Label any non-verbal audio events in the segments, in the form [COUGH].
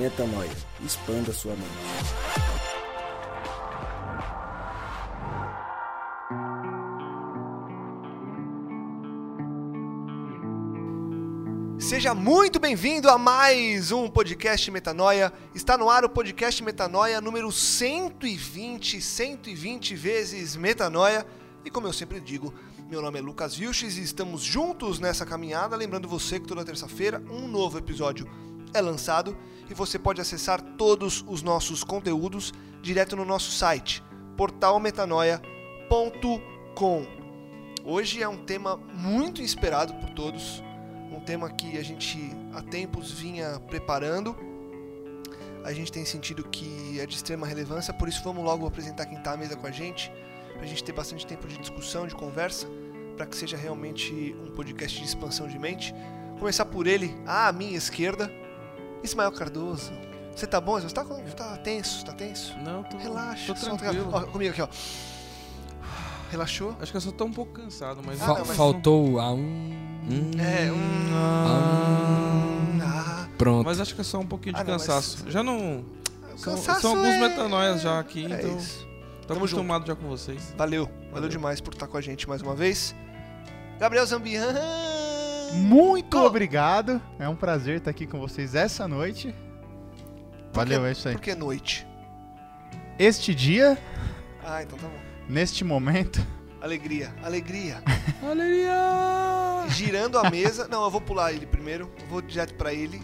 Metanoia. Expanda sua mente. Seja muito bem-vindo a mais um podcast Metanoia. Está no ar o podcast Metanoia número 120, 120 vezes Metanoia. E como eu sempre digo, meu nome é Lucas Vilches e estamos juntos nessa caminhada. Lembrando você que toda terça-feira um novo episódio é lançado e você pode acessar todos os nossos conteúdos direto no nosso site, portalmetanoia.com. Hoje é um tema muito esperado por todos, um tema que a gente há tempos vinha preparando. A gente tem sentido que é de extrema relevância, por isso vamos logo apresentar quem está à mesa com a gente, para a gente ter bastante tempo de discussão, de conversa, para que seja realmente um podcast de expansão de mente. Começar por ele, à minha esquerda, Ismael Cardoso. Você tá bom? Você tá, com- tá tenso? Tá tenso? Não, tô, Relaxa. tô solta- tranquilo. Ó, comigo aqui, ó. Relaxou? Acho que eu só tô um pouco cansado, mas... Ah, não, mas faltou a um. Hum, É, um... Ah, Pronto. Mas acho que é só um pouquinho de Ah, não, mas- cansaço. Já não... São, cansaço são alguns é- metanoias já aqui, É então isso. tô Tamo acostumado já com vocês. Valeu. Valeu Valeu. demais por estar com a gente mais uma vez. Gabriel Zambian. Muito Co- obrigado. É um prazer estar aqui com vocês essa noite. Valeu, é isso aí. Por que noite? Este dia, Ah, então tá bom. neste momento, Alegria, alegria. [LAUGHS] Alegria! Girando a mesa. Não, eu vou pular ele primeiro. Eu vou direto pra ele.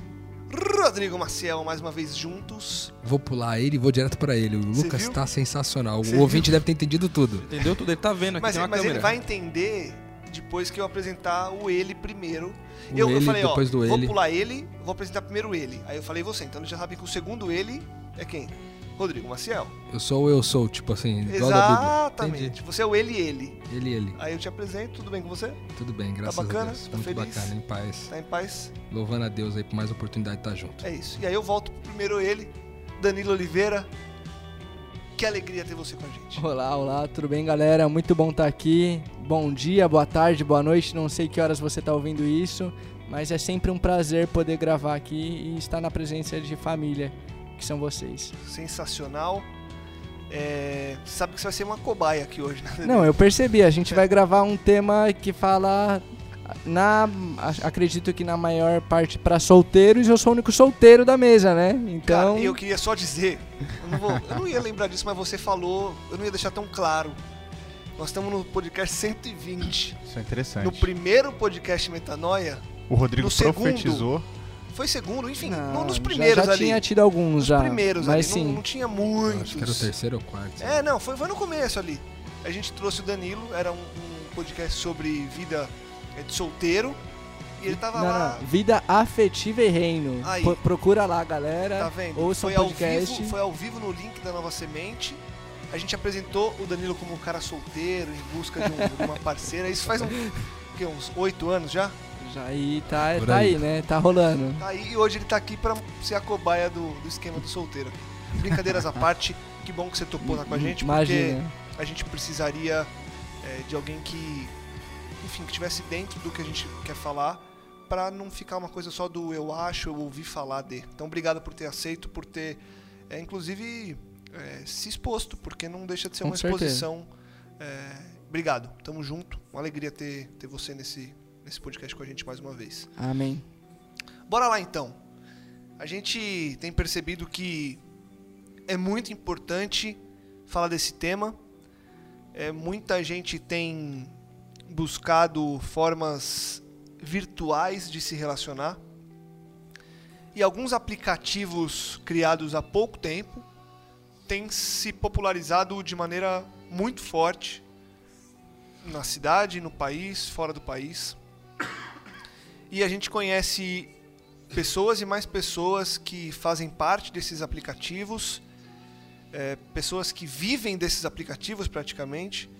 Rodrigo Maciel, mais uma vez juntos. Vou pular ele e vou direto pra ele. O Você Lucas viu? tá sensacional. Você o ouvinte deve ter entendido tudo. Entendeu tudo? Ele tá vendo aqui, Mas, tem uma mas ele vai entender depois que eu apresentar o ele primeiro. O eu, eu ele, falei, ó, vou ele. pular ele, vou apresentar primeiro ele. Aí eu falei você, então ele já sabe que o segundo ele é quem? Rodrigo Maciel. Eu sou o eu sou, tipo assim, igual. Exatamente. Você é o ele e ele. Ele, ele. Aí eu te apresento, tudo bem com você? Tudo bem, graças bacana? a Deus. Tá Muito feliz? bacana, em paz. Tá em paz? Louvando a Deus aí por mais oportunidade de estar junto. É isso. E aí eu volto pro primeiro ele, Danilo Oliveira. Que alegria ter você com a gente. Olá, olá, tudo bem, galera? Muito bom estar aqui. Bom dia, boa tarde, boa noite. Não sei que horas você está ouvindo isso, mas é sempre um prazer poder gravar aqui e estar na presença de família, que são vocês. Sensacional. É, você sabe que você vai ser uma cobaia aqui hoje, né? Não, eu percebi. A gente vai gravar um tema que fala na, acredito que na maior parte para solteiros. Eu sou o único solteiro da mesa, né? Então, Cara, eu queria só dizer, eu não, vou- eu não ia lembrar disso, mas você falou, eu não ia deixar tão claro. Nós estamos no podcast 120. isso é interessante. No primeiro podcast Metanoia, O Rodrigo no segundo, profetizou. foi segundo, enfim, não, nos já- primeiros já, ali. tinha tido alguns nos já, primeiros mas ali, sim. não, não tinha muitos. acho que era o terceiro ou quarto. É, não, foi, foi no começo ali. A gente trouxe o Danilo, era um, um podcast sobre vida é, de solteiro. E ele tava Não, lá. não, Vida afetiva e reino. Aí. Pro- procura lá, galera. Tá vendo? Ouça foi, o ao podcast. vivo, foi ao vivo no link da Nova Semente. A gente apresentou o Danilo como um cara solteiro, em busca de, um- de uma parceira. Isso faz um, o quê, uns oito anos já? Já aí tá, tá aí. aí, né? Tá rolando. Tá aí e hoje ele tá aqui pra ser a cobaia do, do esquema do solteiro. Brincadeiras à parte, que bom que você topou estar com a gente, porque Imagina. a gente precisaria é, de alguém que, enfim, que estivesse dentro do que a gente quer falar, pra não ficar uma coisa só do eu acho, eu ouvi falar de. Então, obrigado por ter aceito, por ter, é, inclusive, é, se exposto, porque não deixa de ser Com uma certeza. exposição. É, obrigado, tamo junto. Uma alegria ter, ter você nesse, nesse podcast com a gente mais uma vez. Amém. Bora lá então. A gente tem percebido que é muito importante falar desse tema. É, muita gente tem buscado formas virtuais de se relacionar. E alguns aplicativos criados há pouco tempo têm se popularizado de maneira muito forte na cidade, no país, fora do país. E a gente conhece pessoas e mais pessoas que fazem parte desses aplicativos, é, pessoas que vivem desses aplicativos praticamente.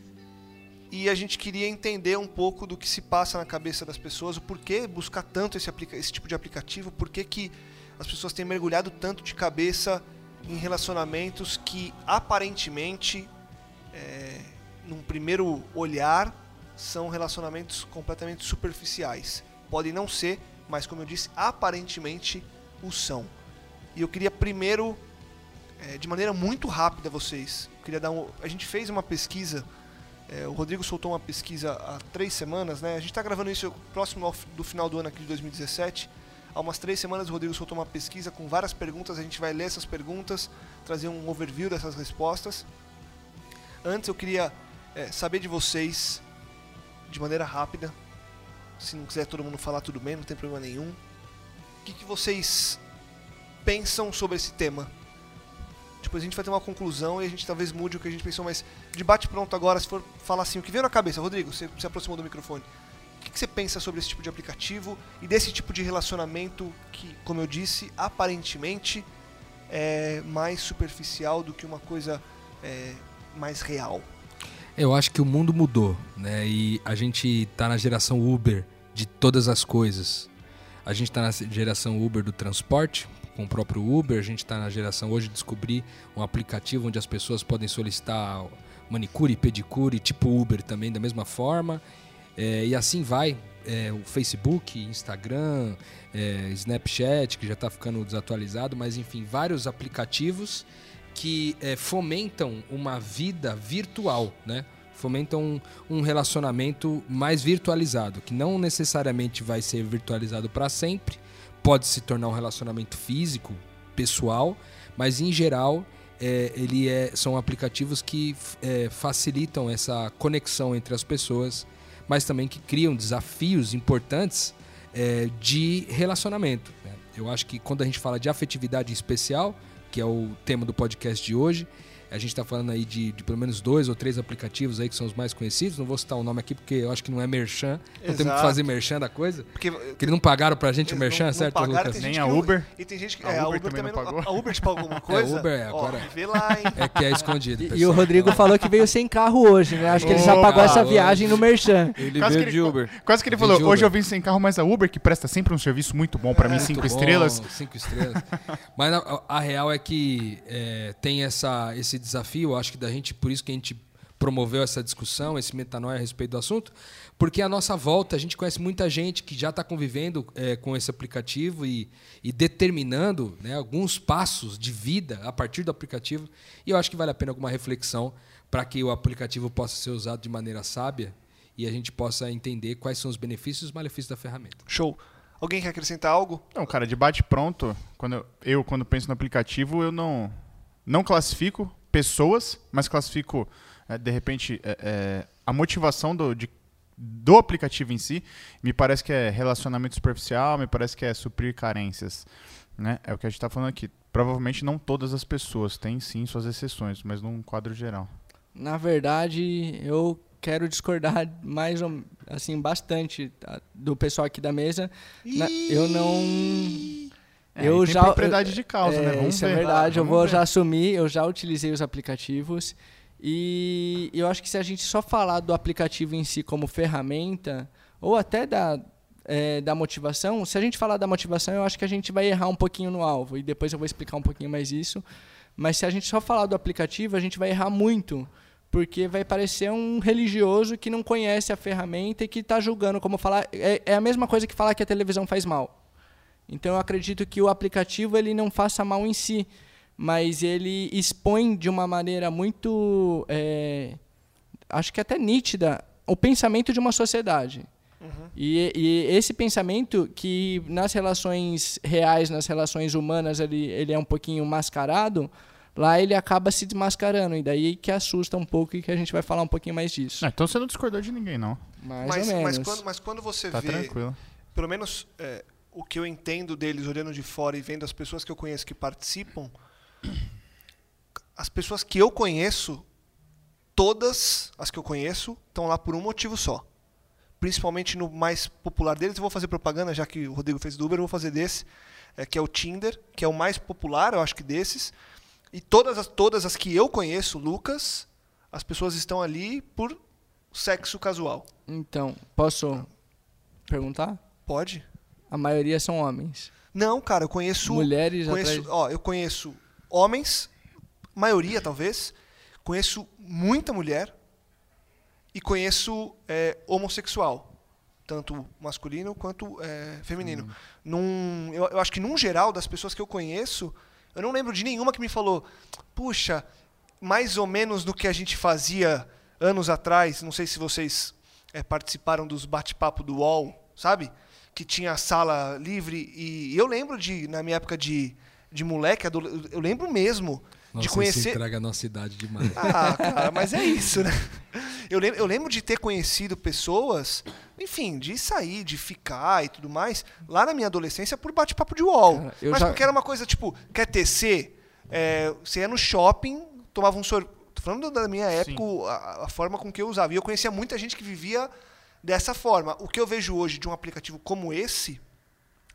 E a gente queria entender um pouco do que se passa na cabeça das pessoas, o porquê buscar tanto esse, esse tipo de aplicativo, por que as pessoas têm mergulhado tanto de cabeça em relacionamentos que aparentemente, é, num primeiro olhar, são relacionamentos completamente superficiais. Podem não ser, mas como eu disse, aparentemente o são. E eu queria primeiro, é, de maneira muito rápida, vocês. Queria dar um, a gente fez uma pesquisa. É, o Rodrigo soltou uma pesquisa há três semanas, né? A gente está gravando isso próximo do final do ano aqui de 2017. Há umas três semanas o Rodrigo soltou uma pesquisa com várias perguntas. A gente vai ler essas perguntas, trazer um overview dessas respostas. Antes eu queria é, saber de vocês, de maneira rápida. Se não quiser todo mundo falar, tudo bem, não tem problema nenhum. O que, que vocês pensam sobre esse tema? Depois a gente vai ter uma conclusão e a gente talvez mude o que a gente pensou, mas debate pronto agora, se for falar assim, o que veio na cabeça, Rodrigo, você se aproximou do microfone. O que, que você pensa sobre esse tipo de aplicativo e desse tipo de relacionamento que, como eu disse, aparentemente é mais superficial do que uma coisa é, mais real? Eu acho que o mundo mudou, né? E a gente tá na geração Uber de todas as coisas. A gente tá na geração Uber do transporte, com o próprio Uber. A gente tá na geração hoje de descobrir um aplicativo onde as pessoas podem solicitar manicure, pedicure, tipo Uber também, da mesma forma. É, e assim vai. É, o Facebook, Instagram, é, Snapchat, que já está ficando desatualizado, mas enfim, vários aplicativos que é, fomentam uma vida virtual, né? Fomentam um, um relacionamento mais virtualizado, que não necessariamente vai ser virtualizado para sempre, pode se tornar um relacionamento físico, pessoal, mas em geral é, ele é, são aplicativos que é, facilitam essa conexão entre as pessoas, mas também que criam desafios importantes é, de relacionamento. né? Eu acho que quando a gente fala de afetividade especial, que é o tema do podcast de hoje, a gente está falando aí de, de pelo menos dois ou três aplicativos aí que são os mais conhecidos. Não vou citar o nome aqui porque eu acho que não é merchan. Não temos que Exato. fazer merchan da coisa. Porque Porque eles não pagaram pra gente o merchan, não- não certo, pagaram, Lucas? Nem a que não- Uber. E tem gente que. A é, a Uber Uber também também não não. pagou. A Uber te pagou alguma [LAUGHS] coisa? Uber é, Ó, agora- vê lá, hein? É que é escondido. E, e o Rodrigo falou que veio sem carro hoje, né? Acho que ele já pagou essa hoje. viagem no Merchan. Ele Quase veio que de ele- Uber. Quase que ele falou, hoje eu vim sem carro, mas a Uber, que presta sempre um serviço muito bom pra mim, Muito cinco bom, estrelas. Cinco estrelas. Mas a, a real é que é, tem essa, esse desafio, acho que da gente, por isso que a gente promoveu essa discussão, esse metanoia a respeito do assunto, porque à nossa volta a gente conhece muita gente que já está convivendo é, com esse aplicativo e, e determinando né, alguns passos de vida a partir do aplicativo. E eu acho que vale a pena alguma reflexão para que o aplicativo possa ser usado de maneira sábia e a gente possa entender quais são os benefícios e os malefícios da ferramenta. Show. Alguém quer acrescentar algo? Não, cara, de bate pronto, quando eu, eu, quando penso no aplicativo, eu não, não classifico pessoas, mas classifico, é, de repente, é, é, a motivação do, de- do aplicativo em si. Me parece que é relacionamento superficial, me parece que é suprir carências. Né? É o que a gente está falando aqui. Provavelmente não todas as pessoas, têm sim suas exceções, mas num quadro geral. Na verdade, eu quero discordar mais ou- assim bastante tá, do pessoal aqui da mesa. Na- eu não É, Eu já- propriedade de causa, né? É, Vamos isso ver. é verdade, eu vou ver. já assumir, eu já utilizei os aplicativos e eu acho que se a gente só falar do aplicativo em si como ferramenta, ou até da, é, da motivação, se a gente falar da motivação, eu acho que a gente vai errar um pouquinho no alvo, e depois eu vou explicar um pouquinho mais isso. Mas se a gente só falar do aplicativo, a gente vai errar muito, porque vai parecer um religioso que não conhece a ferramenta e que está julgando como falar. É, é a mesma coisa que falar que a televisão faz mal. Então eu acredito que o aplicativo ele não faça mal em si, mas ele expõe de uma maneira muito, é, acho que até nítida, o pensamento de uma sociedade. E, e esse pensamento que nas relações reais, nas relações humanas, ele, ele é um pouquinho mascarado, lá ele acaba se desmascarando. E daí que assusta um pouco e que a gente vai falar um pouquinho mais disso. Não, então você não discordou de ninguém, não. Mais mas, ou menos. mas, quando, mas quando você Tá vê, tranquilo. pelo menos é, o que eu entendo deles olhando de fora e vendo as pessoas que eu conheço que participam, as pessoas que eu conheço, todas as que eu conheço, estão lá por um motivo só. Principalmente no mais popular deles, eu vou fazer propaganda, já que o Rodrigo fez do Uber, eu vou fazer desse, é, que é o Tinder, que é o mais popular, eu acho que desses. E todas as, todas as que eu conheço, Lucas, as pessoas estão ali por sexo casual. Então, posso perguntar? Pode? A maioria são homens. Não, cara, eu conheço. Mulheres conheço, atrás... ó, eu conheço homens, maioria talvez, conheço muita mulher e conheço é, homossexual. tanto masculino quanto é, feminino. Num, eu, eu acho que, num geral, das pessoas que eu conheço, eu não lembro de nenhuma que me falou, puxa, mais ou menos no que a gente fazia anos atrás, não sei se vocês é, participaram dos bate-papo do UOL, sabe? Que tinha a sala livre e eu lembro de, na minha época de, de moleque, eu lembro mesmo Nossa, de conhecer... isso entrega a nossa idade demais. Ah, cara, mas é isso, né? Eu lembro, eu lembro de ter conhecido pessoas, enfim, de sair, de ficar e tudo mais, lá na minha adolescência por bate-papo de UOL. Cara, mas já- porque era uma coisa tipo, quer tecer? É, você ia no shopping, tomava um sorvete. Tô falando da minha época, a, a forma com que eu usava. E eu conhecia muita gente que vivia dessa forma. O que eu vejo hoje de um aplicativo como esse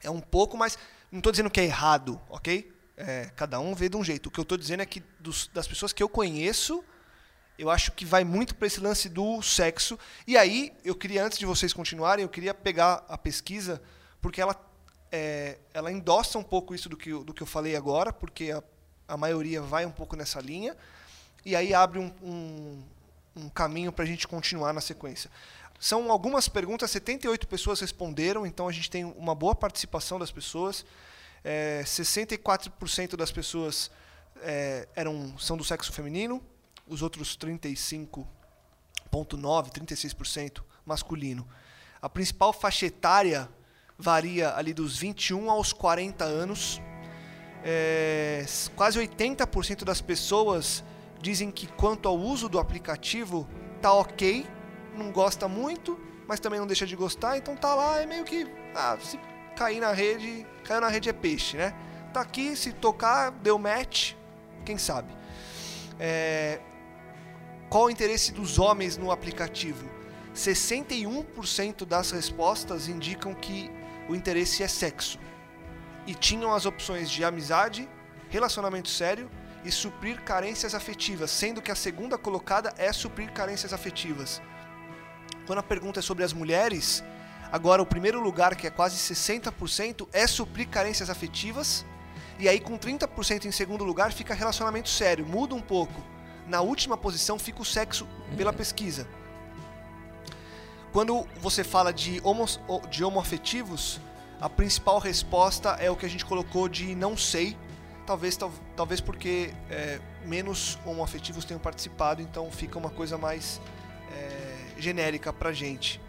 é um pouco mais. Não estou dizendo que é errado, ok? É, cada um vê de um jeito. O que eu estou dizendo é que dos- das pessoas que eu conheço, eu acho que vai muito para esse lance do sexo. E aí, eu queria, antes de vocês continuarem, eu queria pegar a pesquisa, porque ela, é, ela endossa um pouco isso do que, do que eu falei agora, porque a, a maioria vai um pouco nessa linha, e aí abre um, um, um caminho para a gente continuar na sequência. São algumas perguntas, 78 pessoas responderam, então a gente tem uma boa participação das pessoas. É, 64% das pessoas é, eram, são do sexo feminino, os outros 35,9%, 36% masculino. A principal faixa etária varia ali dos 21 aos 40 anos. É, quase 80% das pessoas dizem que quanto ao uso do aplicativo tá ok, não gosta muito, mas também não deixa de gostar, então tá lá, é meio que ah, se cair na rede, caiu na rede é peixe, né? Tá aqui, se tocar, deu match, quem sabe. É, qual o interesse dos homens no aplicativo? 61% das respostas indicam que o interesse é sexo. E tinham as opções de amizade, relacionamento sério e suprir carências afetivas, sendo que a segunda colocada é suprir carências afetivas. Quando a pergunta é sobre as mulheres, agora o primeiro lugar, que é quase 60%, é suprir carências afetivas. E aí, com 30% em segundo lugar, fica relacionamento sério. Muda um pouco. Na última posição fica o sexo pela pesquisa. Quando você fala de, homos, de homoafetivos, a principal resposta é o que a gente colocou de não sei. Talvez, tal, talvez porque é, menos homoafetivos tenham participado, então fica uma coisa mais é, genérica pra gente.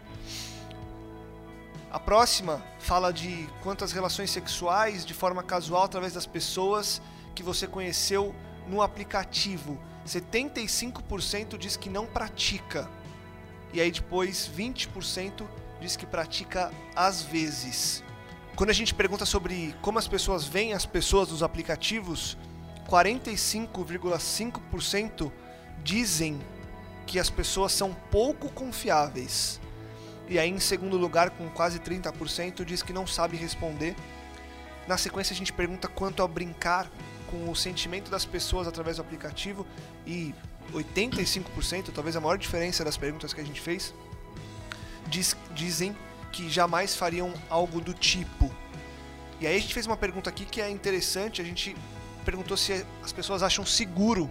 A próxima fala de quantas relações sexuais de forma casual através das pessoas que você conheceu no aplicativo. 75% diz que não pratica. E aí depois 20% diz que pratica às vezes. Quando a gente pergunta sobre como as pessoas veem as pessoas nos aplicativos, 45,5% dizem que as pessoas são pouco confiáveis. E aí, em segundo lugar, com quase 30%, diz que não sabe responder. Na sequência, a gente pergunta quanto ao brincar com o sentimento das pessoas através do aplicativo. E 85%, talvez a maior diferença das perguntas que a gente fez, diz, dizem que jamais fariam algo do tipo. E aí a gente fez uma pergunta aqui que é interessante. A gente perguntou se as pessoas acham seguro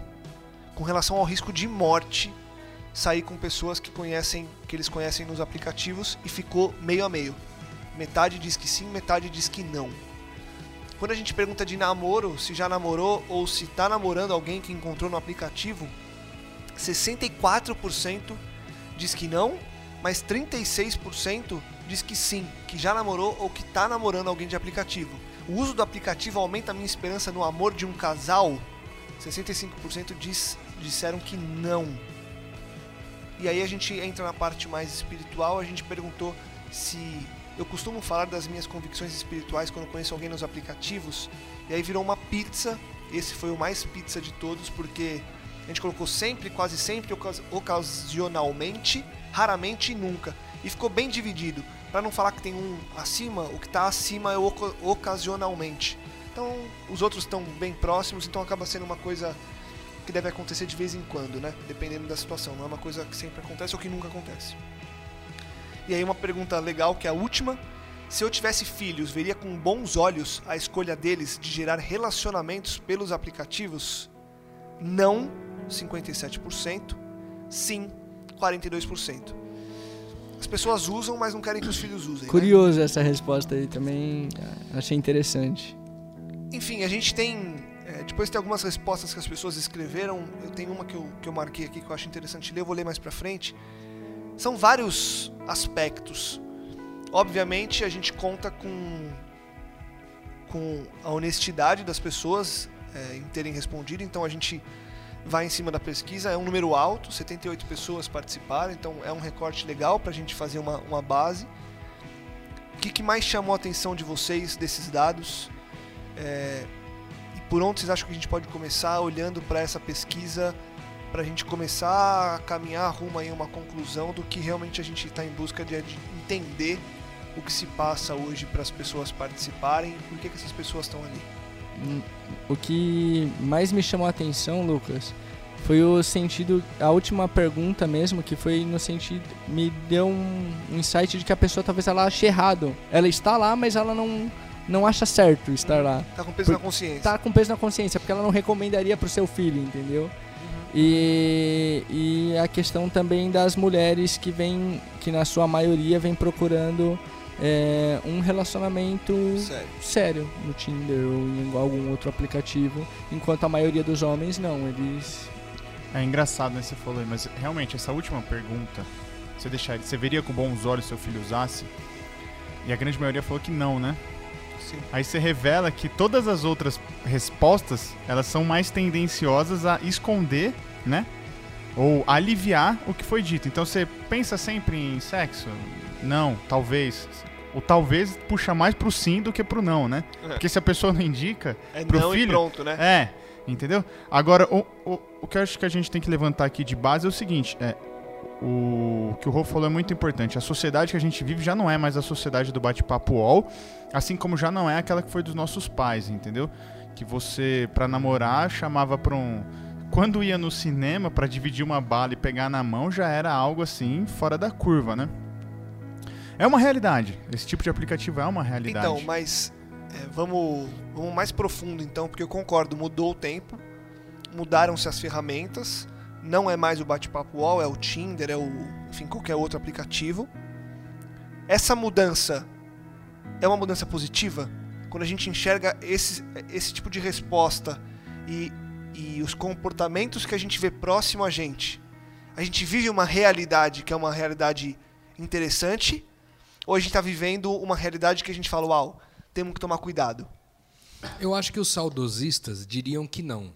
com relação ao risco de morte sair com pessoas que conhecem, que eles conhecem nos aplicativos e ficou meio a meio. Metade diz que sim, metade diz que não. Quando a gente pergunta de namoro, se já namorou ou se está namorando alguém que encontrou no aplicativo, 64% diz que não, mas 36% diz que sim, que já namorou ou que está namorando alguém de aplicativo. O uso do aplicativo aumenta a minha esperança no amor de um casal? 65% diz, disseram que não. E aí a gente entra na parte mais espiritual, a gente perguntou se eu costumo falar das minhas convicções espirituais quando conheço alguém nos aplicativos, e aí virou uma pizza. Esse foi o mais pizza de todos, porque a gente colocou sempre, quase sempre, ocas- ocasionalmente, raramente e nunca. E ficou bem dividido. Para não falar que tem um acima, o que está acima é ocasionalmente. Então, os outros estão bem próximos, então acaba sendo uma coisa que deve acontecer de vez em quando, né? Dependendo da situação. Não é uma coisa que sempre acontece ou que nunca acontece. E aí uma pergunta legal, que é a última. Se eu tivesse filhos, veria com bons olhos a escolha deles de gerar relacionamentos pelos aplicativos? Não, 57%. Sim, 42%. As pessoas usam, mas não querem que os filhos usem. né? Curioso essa resposta aí também. Achei interessante. Enfim, a gente tem. Depois tem algumas respostas que as pessoas escreveram. Eu tenho uma que eu, que eu marquei aqui que eu acho interessante ler, eu vou ler mais pra frente. São vários aspectos. Obviamente, a gente conta com, com a honestidade das pessoas é, em terem respondido, então a gente vai em cima da pesquisa. É um número alto, 78 pessoas participaram, então é um recorte legal pra gente fazer uma, uma base. O que, que mais chamou a atenção de vocês desses dados? É, por onde vocês acham que a gente pode começar olhando para essa pesquisa para a gente começar a caminhar rumo a uma conclusão do que realmente a gente está em busca de, de entender o que se passa hoje para as pessoas participarem por que, que essas pessoas estão ali. Hum, O que mais me chamou a atenção, Lucas, foi o sentido. A última pergunta mesmo, que foi no sentido. Me deu um insight de que a pessoa talvez ela ache errado. Ela está lá, mas ela não, não acha certo estar lá. Tá com peso Por- na consciência. Tá com peso na consciência, porque ela não recomendaria pro seu filho, entendeu? E, e a questão também das mulheres que vêm, que na sua maioria vem procurando é, um relacionamento Sério. sério no Tinder ou em algum outro aplicativo, enquanto a maioria dos homens não, eles É engraçado, né? Você falou aí, mas realmente, essa última pergunta, você deixaria, você veria com bons olhos seu filho usasse? E a grande maioria falou que não, né? Sim. Aí você revela que todas as outras respostas, elas são mais tendenciosas a esconder, né? Ou aliviar o que foi dito. Então você pensa sempre em sexo? Não, talvez. O talvez puxa mais pro sim do que pro não, né? É. Porque se a pessoa não indica, É pro não e filho, pronto, né? é, entendeu? Agora, o, o, o que eu acho que a gente tem que levantar aqui de base é o seguinte: é, o que o Rô falou é muito importante. A sociedade que a gente vive já não é mais a sociedade do bate-papo UOL, assim como já não é aquela que foi dos nossos pais, entendeu? Que você, pra namorar, chamava pra um. Quando ia no cinema pra dividir uma bala e pegar na mão, já era algo assim fora da curva, né? É uma realidade. Esse tipo de aplicativo é uma realidade. Então, mas é, vamos, vamos mais profundo então, porque eu concordo, mudou o tempo, mudaram-se as ferramentas, não é mais o bate-papo UOL, é o Tinder, é o, enfim, qualquer outro aplicativo. Essa mudança é uma mudança positiva? Quando a gente enxerga esse, esse tipo de resposta e, e os comportamentos que a gente vê próximo a gente, a gente vive uma realidade que é uma realidade interessante, ou a gente está vivendo uma realidade que a gente fala, uau, temos que tomar cuidado. Eu acho que os saudosistas diriam que não.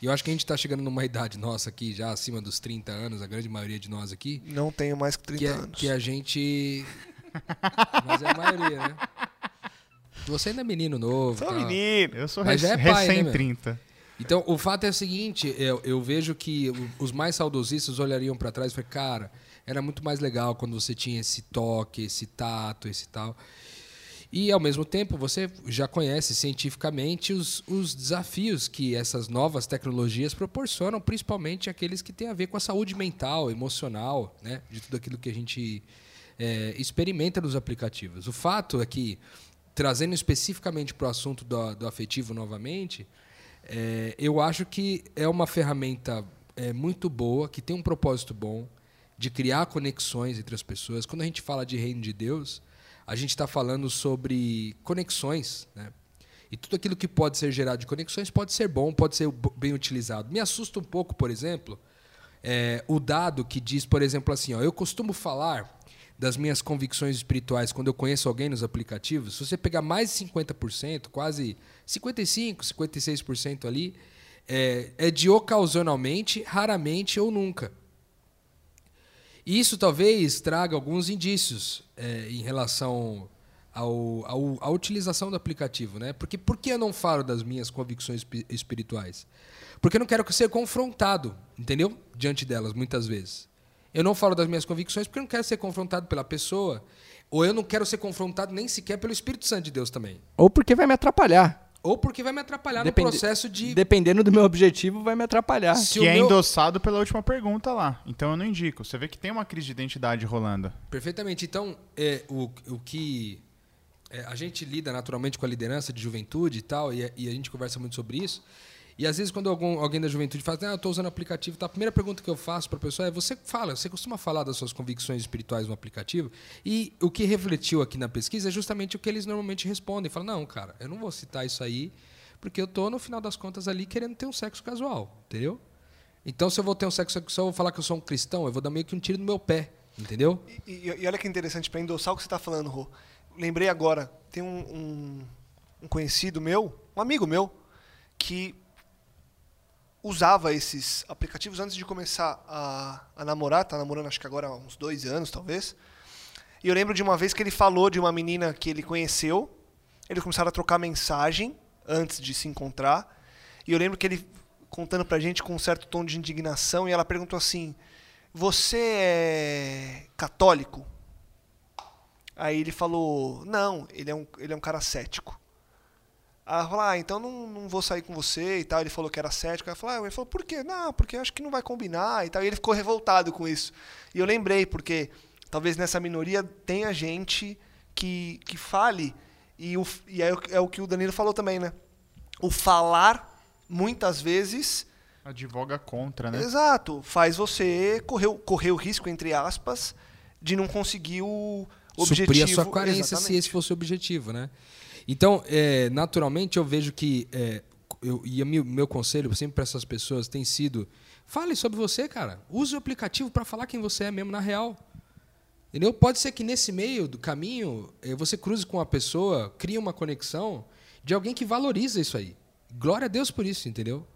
E eu acho que a gente está chegando numa idade nossa aqui, já acima dos 30 anos, a grande maioria de nós aqui, Não tenho mais que 30 que, é, anos. que a gente. [LAUGHS] Mas é a maioria, né? Você ainda é menino novo. Sou tá? menino. Eu sou Mas rec- já é pai, né, meu? recém-30. Então, o fato é o seguinte, eu, eu vejo que os mais saudosistas olhariam para trás e falam, cara, era muito mais legal quando você tinha esse toque, esse tato, esse tal. E, ao mesmo tempo, você já conhece cientificamente os, os desafios que essas novas tecnologias proporcionam, principalmente aqueles que têm a ver com a saúde mental, emocional, né? de tudo aquilo que a gente é, experimenta nos aplicativos. O fato é que, trazendo especificamente para o assunto do, do afetivo novamente, é, eu acho que é uma ferramenta é, muito boa, que tem um propósito bom de criar conexões entre as pessoas. Quando a gente fala de reino de Deus, a gente está falando sobre conexões, né? E tudo aquilo que pode ser gerado de conexões pode ser bom, pode ser bem utilizado. Me assusta um pouco, por exemplo, é, o dado que diz, por exemplo, assim, ó, eu costumo falar das minhas convicções espirituais quando eu conheço alguém nos aplicativos. Se você pegar mais de 50%, quase 55%, 56% ali, é, é de ocasionalmente, raramente ou nunca. Isso talvez traga alguns indícios é, em relação ao, ao- à utilização do aplicativo, né? Porque por que eu não falo das minhas convicções espi- espirituais? Porque eu não quero ser confrontado, entendeu? Diante delas, muitas vezes. Eu não falo das minhas convicções porque eu não quero ser confrontado pela pessoa, ou eu não quero ser confrontado nem sequer pelo Espírito Santo de Deus também. Ou porque vai me atrapalhar. Ou porque vai me atrapalhar Depende- no processo de. Dependendo do meu objetivo, vai me atrapalhar. se Que o é meu- endossado pela última pergunta lá. Então eu não indico. Você vê que tem uma crise de identidade rolando. Perfeitamente. Então, é, o, o que é, a gente lida naturalmente com a liderança de juventude e tal, e, e a gente conversa muito sobre isso. E às vezes, quando algum, alguém da juventude fala, ah, eu estou usando aplicativo, tá? a primeira pergunta que eu faço para a pessoa é: você fala, você costuma falar das suas convicções espirituais no aplicativo? E o que refletiu aqui na pesquisa é justamente o que eles normalmente respondem. Falam, não, cara, eu não vou citar isso aí, porque eu estou, no final das contas, ali querendo ter um sexo casual, entendeu? Então, se eu vou ter um sexo casual, eu vou falar que eu sou um cristão, eu vou dar meio que um tiro no meu pé, entendeu? E, e- e olha que interessante, para endossar o que você está falando, Rô. Lembrei agora, tem um, um- um conhecido meu, um amigo meu, que usava esses aplicativos antes de começar a, a namorar, tá namorando acho que agora há uns dois anos, talvez. E eu lembro de uma vez que ele falou de uma menina que ele conheceu, eles começaram a trocar mensagem antes de se encontrar, e eu lembro que ele contando pra gente com um certo tom de indignação, e ela perguntou assim, você é católico? Aí ele falou, não, ele é um, ele é um cara cético. Ela falou, ah, então não, não vou sair com você e tal. Ele falou que era cético. Aí falou, ah, ele falou, por quê? Não, porque acho que não vai combinar e tal. E ele ficou revoltado com isso. E eu lembrei, porque talvez nessa minoria tenha gente que, que fale, e, o, e é, o- é o que o Danilo falou também, né? O falar, muitas vezes, Advoga contra, né? Exato. Faz você correr, o- correr o risco, entre aspas, de não conseguir o objetivo. suprir a sua carência se Exatamente. esse fosse o objetivo, né? Então, é, naturalmente, eu vejo que é, eu, e meu, meu conselho sempre para essas pessoas tem sido: fale sobre você, cara. Use o aplicativo para falar quem você é mesmo na real. Entendeu? Pode ser que nesse meio do caminho eh, você cruze com uma pessoa, crie uma conexão de alguém que valoriza isso aí. Glória a Deus por isso, entendeu?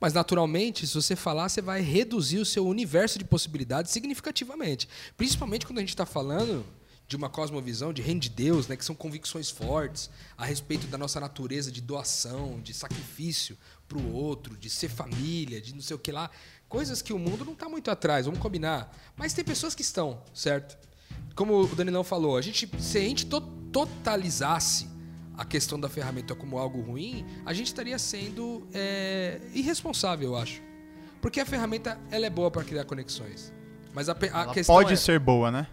Mas, naturalmente, se você falar, você vai reduzir o seu universo de possibilidades significativamente. Principalmente quando a gente está falando de uma cosmovisão de reino de Deus, né, que são convicções fortes a respeito da nossa natureza de doação, de sacrifício para o outro, de ser família, de não sei o que lá. Coisas que o mundo não está muito atrás, vamos combinar. Mas tem pessoas que estão, certo? Como o Danilão falou, a gente, se a gente to- totalizasse a questão da ferramenta como algo ruim, a gente estaria sendo é, irresponsável, eu acho. Porque a ferramenta ela é boa para criar conexões. Mas a, a Ela questão pode é, ser boa, né?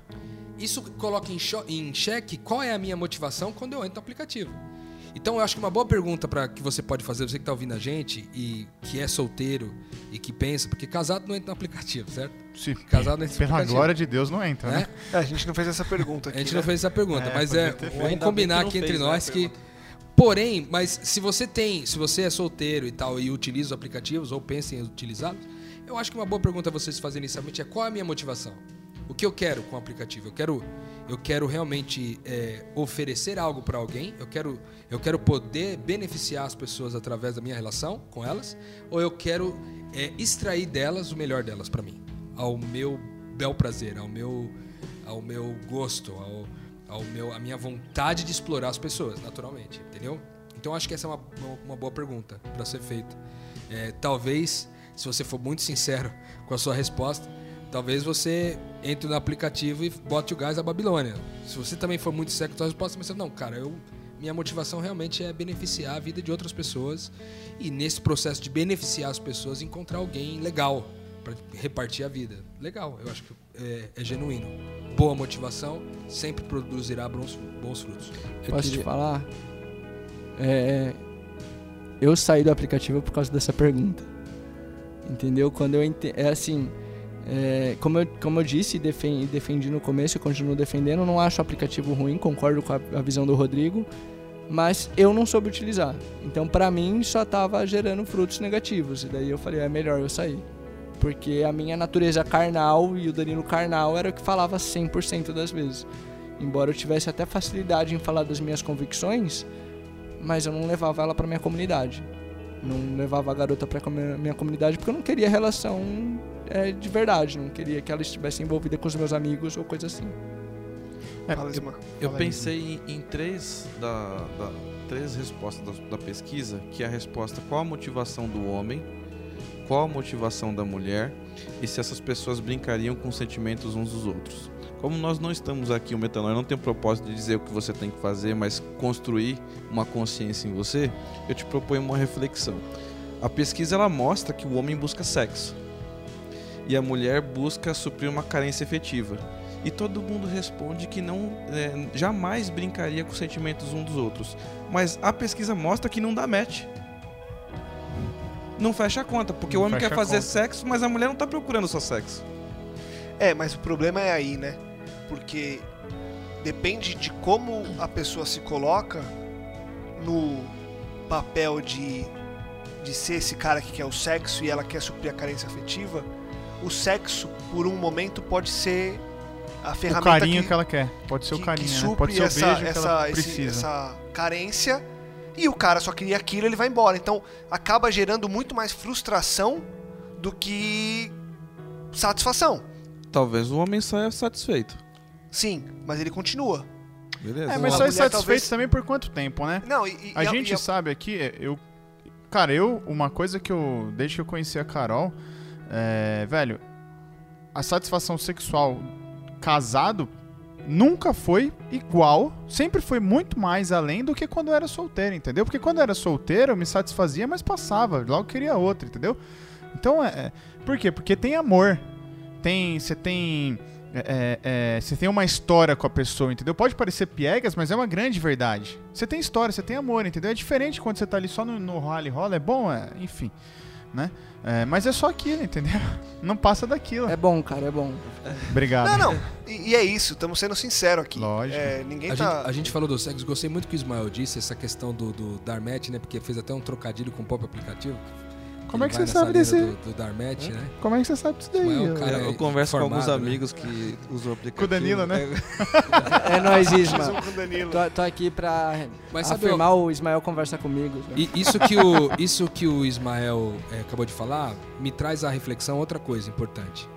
Isso coloca em, em xeque qual é a minha motivação quando eu entro no aplicativo. Então eu acho que uma boa pergunta para que você pode fazer, você que está ouvindo a gente e que é solteiro e que pensa, porque casado não entra no aplicativo, certo? Se, Casado não entra no pela aplicativo. glória de Deus não entra, Né? né? É, a gente não fez essa pergunta aqui. A gente né? não fez essa pergunta, É, mas é, vamos Ainda combinar aqui entre né, nós que pergunta. Porém, mas se você tem, se você é solteiro e tal e utiliza os aplicativos ou pensa em utilizá-los, eu acho que uma boa pergunta a você se fazer inicialmente é qual é a minha motivação? O que eu quero com o aplicativo? Eu quero, eu quero realmente é, oferecer algo para alguém? Eu quero, eu quero poder beneficiar as pessoas através da minha relação com elas? Ou eu quero é, extrair delas o melhor delas para mim, ao meu bel prazer, ao meu, ao meu gosto, ao, ao meu, a minha vontade de explorar as pessoas, naturalmente, entendeu? Então acho que essa é uma, uma, uma boa pergunta para ser feita. É, talvez, se você for muito sincero com a sua resposta, talvez você entre no aplicativo e bote o gás da Babilônia. Se você também for muito sincero com a sua resposta, você não, cara, eu minha motivação realmente é beneficiar a vida de outras pessoas e nesse processo de beneficiar as pessoas encontrar alguém legal para repartir a vida. Legal, eu acho que é, é genuíno. Boa motivação sempre produzirá bons, bons frutos. Eu Posso te queria- falar? É, eu saí do aplicativo por causa dessa pergunta. Entendeu? Quando eu ente... É assim. É, como, eu, como eu disse e defen- e defendi no começo, eu continuo defendendo, não acho o aplicativo ruim, concordo com a, a visão do Rodrigo, mas eu não soube utilizar. Então, pra mim, só tava gerando frutos negativos. E daí eu falei, é melhor eu sair. Porque a minha natureza carnal e o Danilo carnal era o que falava 100% das vezes. Embora eu tivesse até facilidade em falar das minhas convicções, mas eu não levava ela pra minha comunidade. Não levava a garota comi- minha comunidade porque eu não queria relação é, de verdade. Não queria que ela estivesse envolvida com os meus amigos ou coisa assim. É, Fala, eu-. Eu pensei em, em três, da, da- três respostas da, da pesquisa, que é a resposta qual a motivação do homem, qual a motivação da mulher e se essas pessoas brincariam com os sentimentos uns dos outros. Como nós não estamos aqui, o Metanol não tem o propósito de dizer o que você tem que fazer, mas construir uma consciência em você, eu te proponho uma reflexão. A pesquisa ela mostra que o homem busca sexo e a mulher busca suprir uma carência efetiva. E todo mundo responde que não é, jamais brincaria com os sentimentos um dos outros. Mas a pesquisa mostra que não dá match. não fecha a conta, porque Não o homem quer fazer conta. sexo, mas a mulher não tá procurando só sexo. É, mas o problema é aí, né? Porque depende de como a pessoa se coloca no papel de, de ser esse cara que quer o sexo e ela quer suprir a carência afetiva. O sexo, por um momento, pode ser a O ferramenta carinho que, que, ela quer. Pode ser que- o carinho, que né? Pode ser o essa, beijo que essa, ela esse- precisa. essa carência e o cara só queria aquilo ele vai embora. Então acaba gerando muito mais frustração do que satisfação. Talvez o homem saia satisfeito. Sim, mas ele continua. Beleza? É, mas só insatisfeito talvez- também por quanto tempo, né? Não, e, e- A e gente e a- sabe aqui, é, eu. Cara, eu. Uma coisa que eu. Desde que eu conheci a Carol. É. Velho. A satisfação sexual casado nunca foi igual. Sempre foi muito mais além do que quando eu era solteiro, entendeu? Porque quando eu era solteiro eu me satisfazia, mas passava. Logo queria outra, entendeu? Então é. é- por quê? Porque tem amor. Tem. Você tem. é, é, você tem uma história com a pessoa, entendeu? Pode parecer piegas, mas é uma grande verdade. Você tem história, você tem amor, entendeu? É diferente quando você tá ali só no, no rally rola, é bom, é, enfim, né? É, mas é só aquilo, entendeu? [LAUGHS] Não passa daquilo. É bom, cara, é bom. Obrigado. Não, não. E, e é isso, estamos sendo sinceros aqui. Lógico. É, ninguém A, tá. gente, a gente falou do sexo, gostei muito que o Ismael disse, essa questão do, do Darmet, né? Porque fez até um trocadilho com o próprio aplicativo. Como é que você sabe desse- Do, do Darmet, né? Como é que você sabe disso daí? Ismael, cara, eu é converso com alguns né? amigos que usam o aplicativo. Com o Danilo, né? É, É nóis, Isma. Tô, tô aqui pra Mas sabe, afirmar o Ismael conversa comigo. E isso que o, isso que o Ismael é, acabou de falar me traz à reflexão outra coisa importante.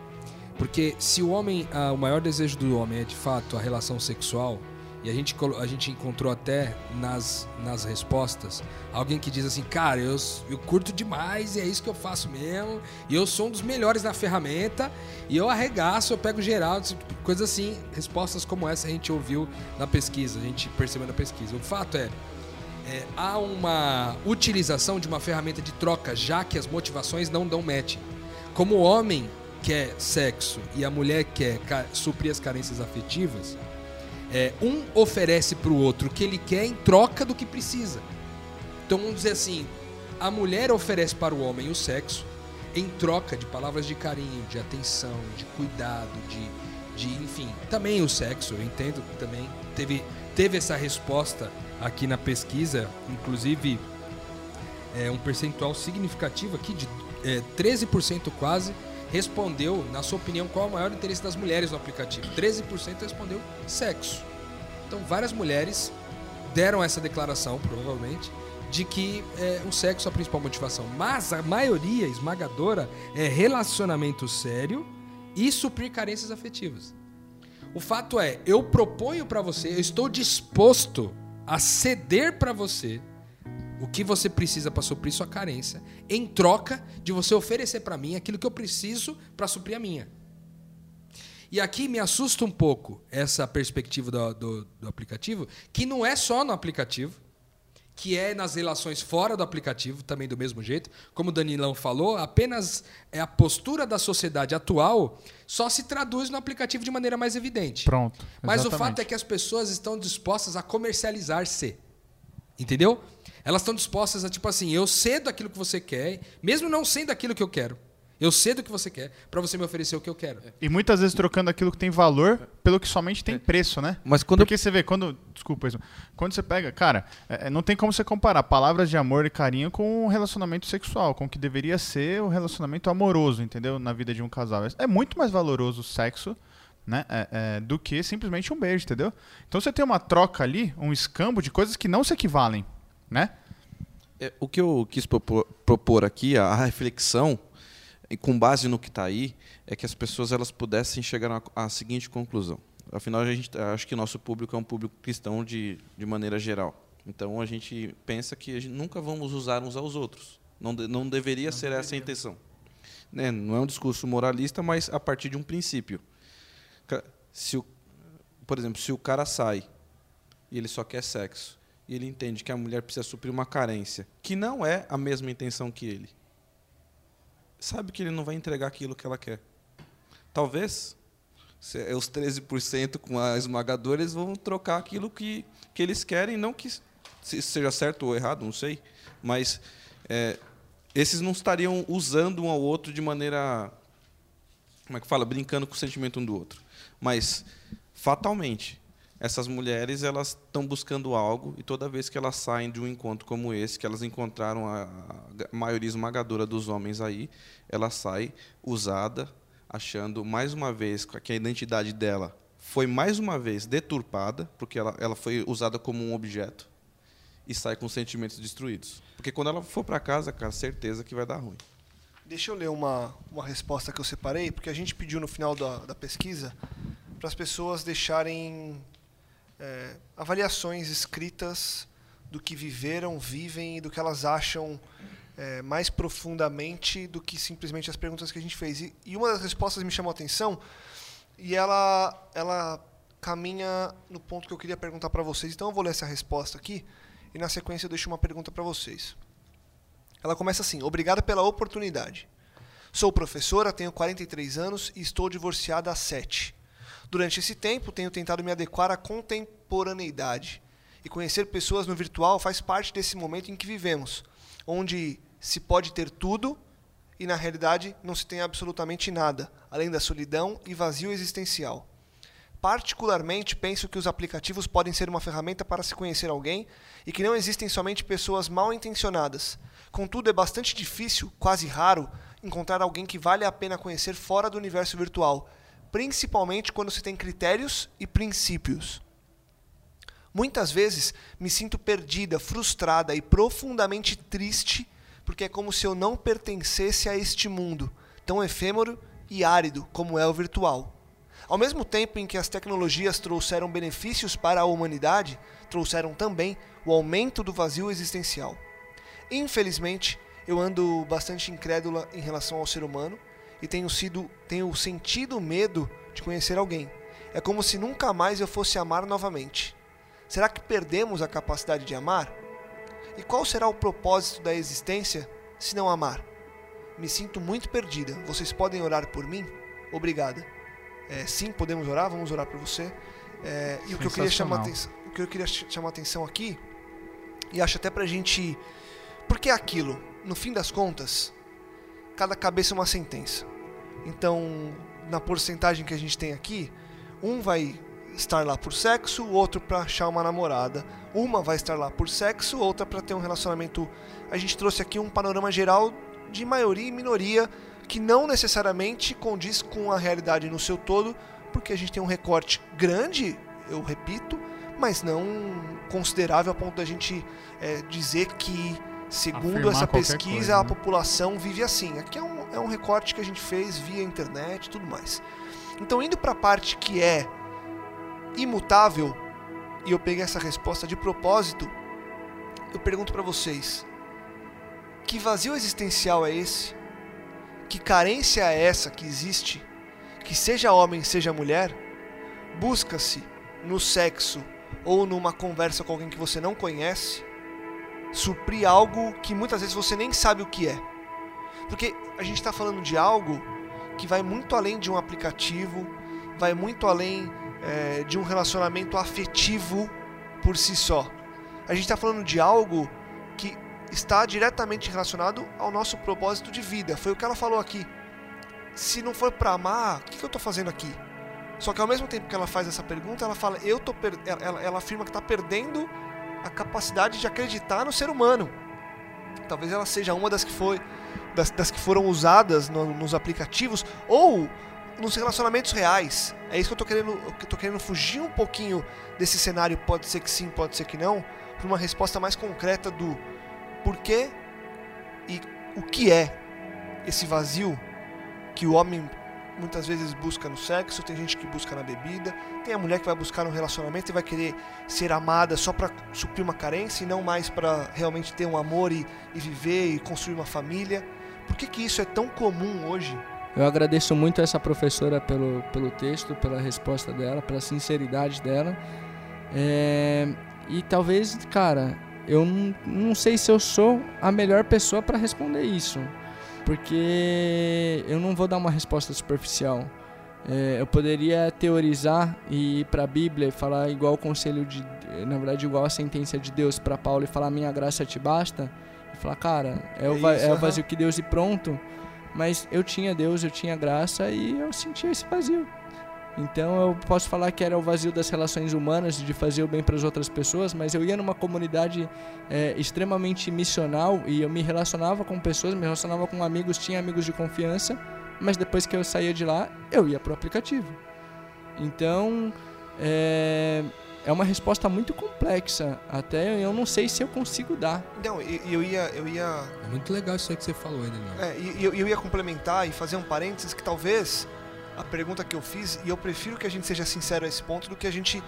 Porque se o homem, ah, o maior desejo do homem é de fato a relação sexual, e a gente, a gente encontrou até nas, nas respostas alguém que diz assim: Cara, eu, eu curto demais e é isso que eu faço mesmo, e eu sou um dos melhores na ferramenta, e eu arregaço, eu pego geral, tipo, coisa assim. Respostas como essa a gente ouviu na pesquisa, a gente percebeu na pesquisa. O fato é, é, há uma utilização de uma ferramenta de troca, já que as motivações não dão match. Como o homem quer sexo e a mulher quer suprir as carências afetivas, é, um oferece para o outro o que ele quer em troca do que precisa. Então vamos dizer assim: a mulher oferece para o homem o sexo em troca de palavras de carinho, de atenção, de cuidado, de, de enfim. Também o sexo, eu entendo que também teve, teve essa resposta aqui na pesquisa, inclusive é, um percentual significativo aqui de é, 13% quase respondeu, na sua opinião, qual é o maior interesse das mulheres no aplicativo. 13% respondeu sexo. Então várias mulheres deram essa declaração, provavelmente, de que é, o sexo é a principal motivação. Mas a maioria esmagadora é relacionamento sério e suprir carências afetivas. O fato é, eu proponho pra você, eu estou disposto a ceder pra você o que você precisa pra suprir sua carência, em troca de você oferecer pra mim aquilo que eu preciso pra suprir a minha. E aqui me assusta um pouco essa perspectiva do, do- do aplicativo, que não é só no aplicativo, que é nas relações fora do aplicativo, também do mesmo jeito. Como o Danilão falou, apenas é a postura da sociedade atual só se traduz no aplicativo de maneira mais evidente. Pronto. Mas o exatamente. fato é que as pessoas estão dispostas a comercializar-se. Entendeu? Elas estão dispostas a, tipo assim, eu cedo aquilo que você quer, mesmo não sendo aquilo que eu quero. Eu cedo o que você quer pra você me oferecer o que eu quero. E muitas vezes trocando aquilo que tem valor pelo que somente tem preço, né? Mas quando Porque você vê, quando. Desculpa, Isma. Quando você pega. Cara, é, é, não tem como você comparar palavras de amor e carinho com um relacionamento sexual, com o que deveria ser o relacionamento amoroso, entendeu? Na vida de um casal. É muito mais valoroso o sexo. Né? é, é, do que simplesmente um beijo, entendeu? Então você tem uma troca ali, um escambo de coisas que não se equivalem, né? É, o que eu quis propor, propor aqui, a, a reflexão, e com base no que está aí, é que as pessoas elas pudessem chegar à, seguinte conclusão. Afinal, a gente acho que nosso público é um público cristão de, de maneira geral. Então a gente pensa que gente nunca vamos usar uns aos outros. Não, de- não deveria ser essa a intenção. Né? Não é um discurso moralista, mas a partir de um princípio. Se o, por exemplo, se o cara sai e ele só quer sexo, e ele entende que a mulher precisa suprir uma carência, que não é a mesma intenção que ele, sabe que ele não vai entregar aquilo que ela quer. Talvez é os 13% com a esmagadora, eles vão trocar aquilo que, que eles querem, não que se seja certo ou errado, não sei, mas é, esses não estariam usando um ao outro de maneira. Como é que fala? Brincando com o sentimento um do outro. Mas, fatalmente, essas mulheres elas estão buscando algo e toda vez que elas saem de um encontro como esse, que elas encontraram a, maioria esmagadora dos homens aí, ela sai usada, achando mais uma vez que a identidade dela foi mais uma vez deturpada, porque ela, ela foi usada como um objeto, e sai com sentimentos destruídos. Porque quando ela for para casa, cara, certeza que vai dar ruim. Deixa eu ler uma, uma resposta que eu separei, porque a gente pediu no final da, da pesquisa para as pessoas deixarem é, avaliações escritas do que viveram, vivem e do que elas acham é, mais profundamente do que simplesmente as perguntas que a gente fez. E, e uma das respostas me chamou a atenção e ela, ela caminha no ponto que eu queria perguntar para vocês. Então eu vou ler essa resposta aqui e na sequência eu deixo uma pergunta para vocês. Ela começa assim: Obrigada pela oportunidade. Sou professora, tenho 43 anos e estou divorciada há 7. Durante esse tempo, tenho tentado me adequar à contemporaneidade. E conhecer pessoas no virtual faz parte desse momento em que vivemos, onde se pode ter tudo e na realidade não se tem absolutamente nada, além da solidão e vazio existencial. Particularmente, penso que os aplicativos podem ser uma ferramenta para se conhecer alguém e que não existem somente pessoas mal intencionadas. Contudo, é bastante difícil, quase raro, encontrar alguém que vale a pena conhecer fora do universo virtual, principalmente quando se tem critérios e princípios. Muitas vezes me sinto perdida, frustrada e profundamente triste porque é como se eu não pertencesse a este mundo, tão efêmero e árido como é o virtual. Ao mesmo tempo em que as tecnologias trouxeram benefícios para a humanidade, trouxeram também o aumento do vazio existencial. Infelizmente, eu ando bastante incrédula em relação ao ser humano e tenho sido tenho sentido medo de conhecer alguém. É como se nunca mais eu fosse amar novamente. Será que perdemos a capacidade de amar? E qual será o propósito da existência se não amar? Me sinto muito perdida. Vocês podem orar por mim? Obrigada. É, sim, podemos orar. Vamos orar por você. É, e o que eu queria chamar atenção, o que eu queria chamar atenção aqui, e acho até pra gente, porque é aquilo. No fim das contas, cada cabeça é uma sentença. Então, na porcentagem que a gente tem aqui, um vai estar lá por sexo, o outro para achar uma namorada. Uma vai estar lá por sexo, outra para ter um relacionamento. A gente trouxe aqui um panorama geral de maioria e minoria que não necessariamente condiz com a realidade no seu todo, porque a gente tem um recorte grande, eu repito, mas não considerável a ponto da gente é, dizer que, segundo Afirmar essa pesquisa, coisa, né? a população vive assim. Aqui é um, é um recorte que a gente fez via internet e tudo mais. Então, indo para a parte que é imutável, e eu peguei essa resposta de propósito, eu pergunto para vocês: que vazio existencial é esse? Que carência é essa que existe? Que seja homem, seja mulher, busca-se no sexo ou numa conversa com alguém que você não conhece suprir algo que muitas vezes você nem sabe o que é. Porque a gente está falando de algo que vai muito além de um aplicativo, vai muito além é, de um relacionamento afetivo por si só. A gente está falando de algo que está diretamente relacionado ao nosso propósito de vida. Foi o que ela falou aqui. Se não for para amar, o que, que eu estou fazendo aqui? Só que ao mesmo tempo que ela faz essa pergunta, ela fala, eu tô per... ela, ela afirma que está perdendo a capacidade de acreditar no ser humano. Talvez ela seja uma das que foi das, das que foram usadas no, nos aplicativos ou nos relacionamentos reais. É isso que eu tô querendo, que eu tô querendo fugir um pouquinho desse cenário, pode ser que sim, pode ser que não, para uma resposta mais concreta do porquê e o que é esse vazio que o homem muitas vezes busca no sexo, tem gente que busca na bebida, tem a mulher que vai buscar no relacionamento e vai querer ser amada só para suprir uma carência e não mais para realmente ter um amor e, e, viver e construir uma família. Que, que isso é tão comum hoje eu agradeço muito essa professora pelo, pelo texto, pela resposta dela, pela sinceridade dela. É, e talvez, cara, eu não, não sei se eu sou a melhor pessoa para responder isso, porque eu não vou dar uma resposta superficial. É, eu poderia teorizar e ir para a Bíblia e falar igual o conselho de, na verdade, igual a sentença de Deus para Paulo e falar minha graça te basta Falar, cara, é, o, É va- isso, é o vazio que Deus e pronto. Mas eu tinha Deus, eu tinha graça e eu sentia esse vazio. Então eu posso falar que era o vazio das relações humanas, de fazer o bem para as outras pessoas, mas eu ia numa comunidade é, extremamente missional e eu me relacionava com pessoas, me relacionava com amigos, tinha amigos de confiança, mas depois que eu saía de lá, eu ia pro aplicativo. Então é, é uma resposta muito complexa, até eu não sei se eu consigo dar. Não, e e eu ia, eu ia É muito legal isso aí que você falou Daniel. É, eu, eu ia complementar e fazer um parênteses que talvez a pergunta que eu fiz, e eu prefiro que a gente seja sincero a esse ponto do que a gente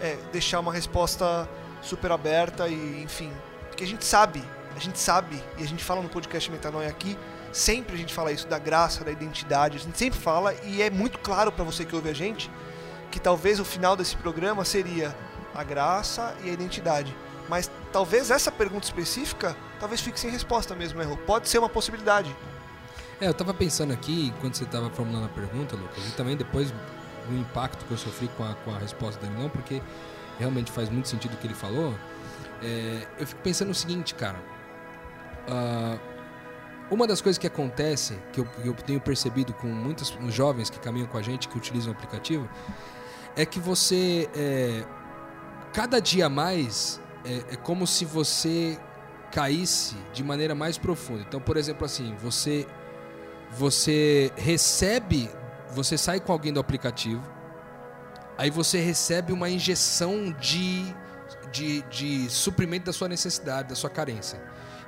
é, deixar uma resposta super aberta e, enfim. Porque a gente sabe, a gente sabe, e a gente fala no podcast Metanoia aqui, sempre a gente fala isso da graça, da identidade, a gente sempre fala, e é muito claro para você que ouve a gente, que talvez o final desse programa seria a graça e a identidade. Mas talvez essa pergunta específica, talvez fique sem resposta mesmo, erro. Pode ser uma possibilidade. É, eu tava pensando aqui, quando você tava formulando a pergunta, Lucas, e também depois o impacto que eu sofri com a, com a resposta dele, não, porque realmente faz muito sentido o que ele falou. É, eu fico pensando o seguinte, cara. Ah, uma das coisas que acontece, que eu, eu tenho percebido com muitos jovens que caminham com a gente, que utilizam o aplicativo, é que você. é, cada dia mais é, é como se você caísse de maneira mais profunda. Então, por exemplo, assim, você você recebe, você sai com alguém do aplicativo, aí você recebe uma injeção de, de, de suprimento da sua necessidade, da sua carência.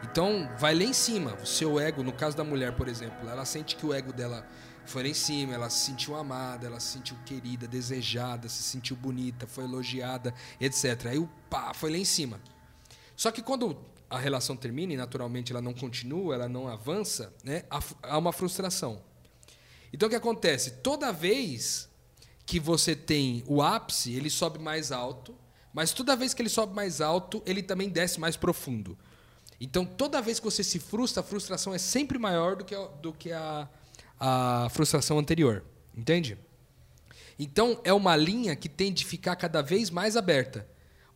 Então, vai lá em cima. O seu ego, no caso da mulher, por exemplo, ela sente que o ego dela foi lá em cima, ela se sentiu amada, ela se sentiu querida, desejada, se sentiu bonita, foi elogiada, etc. Aí o pá, foi lá em cima. Só que quando a relação termina e naturalmente ela não continua, ela não avança, né, há uma frustração. Então o que acontece? Toda vez que você tem o ápice, ele sobe mais alto, mas toda vez que ele sobe mais alto, ele também desce mais profundo. Então toda vez que você se frustra, a frustração é sempre maior do que a, do que a, a frustração anterior. Entende? Então é uma linha que tem de ficar cada vez mais aberta,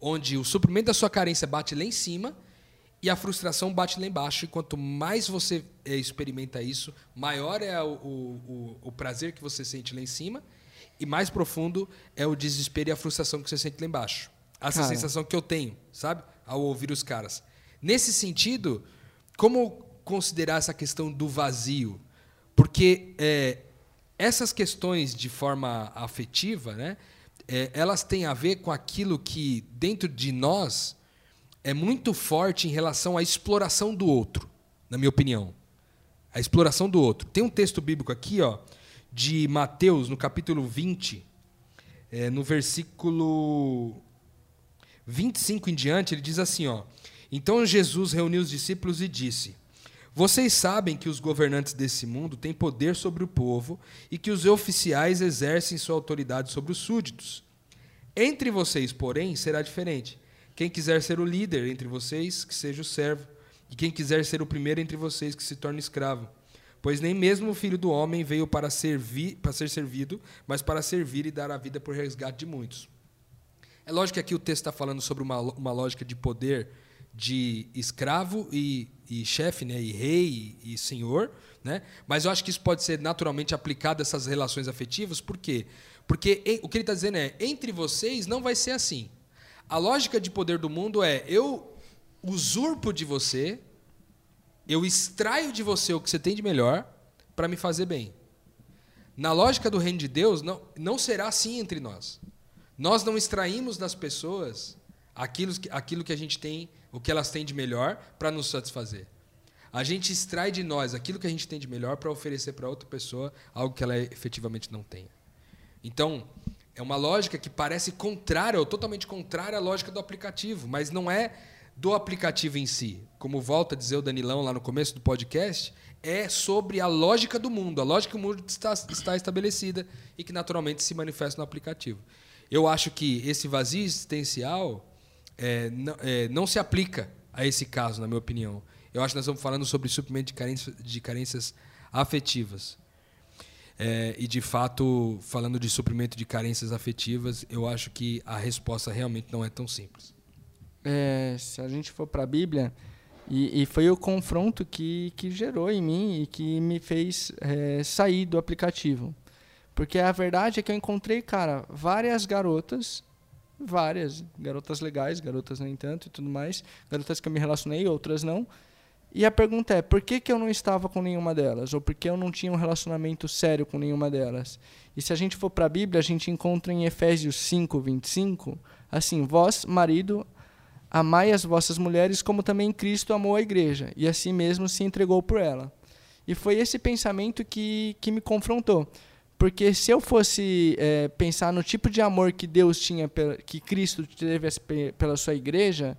onde o suprimento da sua carência bate lá em cima e a frustração bate lá embaixo. E quanto mais você eh, experimenta isso, maior é o, o, o- o prazer que você sente lá em cima e mais profundo é o desespero e a frustração que você sente lá embaixo. Essa Cara. sensação que eu tenho, sabe? Ao ouvir os caras. Nesse sentido, como considerar essa questão do vazio? Porque é, essas questões de forma afetiva, né, é, elas têm a ver com aquilo que dentro de nós é muito forte em relação à exploração do outro, na minha opinião. A exploração do outro. Tem um texto bíblico aqui, ó, de Mateus, no capítulo 20, é, no versículo 25 em diante, ele diz assim, ó: Então Jesus reuniu os discípulos e disse: Vocês sabem que os governantes desse mundo têm poder sobre o povo e que os oficiais exercem sua autoridade sobre os súditos. Entre vocês, porém, será diferente. Quem quiser ser o líder entre vocês, que seja o servo, e quem quiser ser o primeiro entre vocês, que se torne escravo. Pois nem mesmo o filho do homem veio para, servir, para ser servido, mas para servir e dar a vida por resgate de muitos. É lógico que aqui o texto está falando sobre uma, uma lógica de poder de escravo e, e chefe, né, e rei e, e senhor, né? Mas eu acho que isso pode ser naturalmente aplicado a essas relações afetivas, por quê? Porque em- o que ele está dizendo é, entre vocês não vai ser assim. A lógica de poder do mundo é, eu usurpo de você, eu extraio de você o que você tem de melhor para me fazer bem. Na lógica do reino de Deus, não, não será assim entre nós. Nós não extraímos das pessoas aquilo, aquilo que a gente tem, o que elas têm de melhor para nos satisfazer. A gente extrai de nós aquilo que a gente tem de melhor para oferecer para outra pessoa algo que ela efetivamente não tenha. Então, é uma lógica que parece contrária, ou totalmente contrária à lógica do aplicativo, mas não é do aplicativo em si. Como volta a dizer o Danilão lá no começo do podcast, é sobre a lógica do mundo, a lógica que o mundo está, está estabelecida e que naturalmente se manifesta no aplicativo. Eu acho que esse vazio existencial é, não, é, não se aplica a esse caso, na minha opinião. Eu acho que nós estamos falando sobre suprimento de carências, de carências afetivas. É, e de fato, falando de suprimento de carências afetivas, eu acho que a resposta realmente não é tão simples. É, se a gente for para a Bíblia, E, e foi o confronto que, que gerou em mim e que me fez é, sair do aplicativo. Porque a verdade é que eu encontrei, cara, várias garotas, várias, garotas legais, garotas nem tanto e tudo mais, garotas que eu me relacionei, outras não. E a pergunta é, por que, que eu não estava com nenhuma delas? Ou por que eu não tinha um relacionamento sério com nenhuma delas? E se a gente for para a Bíblia, a gente encontra em Efésios 5, 25, assim, vós, marido, amai as vossas mulheres como também Cristo amou a igreja, e assim mesmo se entregou por ela. E foi esse pensamento que, que me confrontou. Porque se eu fosse é, pensar no tipo de amor que Deus tinha, que Cristo teve pela sua igreja,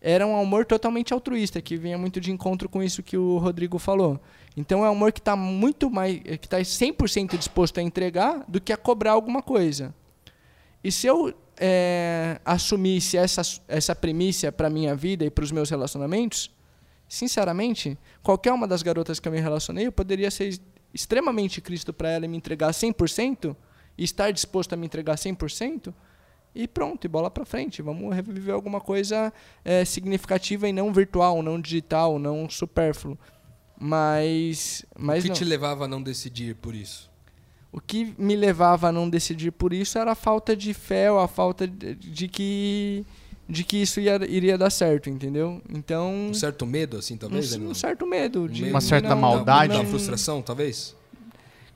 era um amor totalmente altruísta, que vinha muito de encontro com isso que o Rodrigo falou. Então é um amor que está muito mais, que está 100% disposto a entregar do que a cobrar alguma coisa. E se eu é, assumisse essa, essa premissa para minha vida e para os meus relacionamentos, sinceramente, qualquer uma das garotas que eu me relacionei, eu poderia ser extremamente Cristo para ela e me entregar 100%, e estar disposto a me entregar 100%, e pronto, e bola para frente. Vamos reviver alguma coisa é, significativa e não virtual, não digital, não supérfluo. Mas, mas o que não. te levava a não decidir por isso? O que me levava a não decidir por isso era a falta de fé ou a falta de, de que de que isso ia, iria dar certo, entendeu? Então um certo medo assim, talvez, um, um certo medo, de uma certa não, maldade, uma frustração, talvez.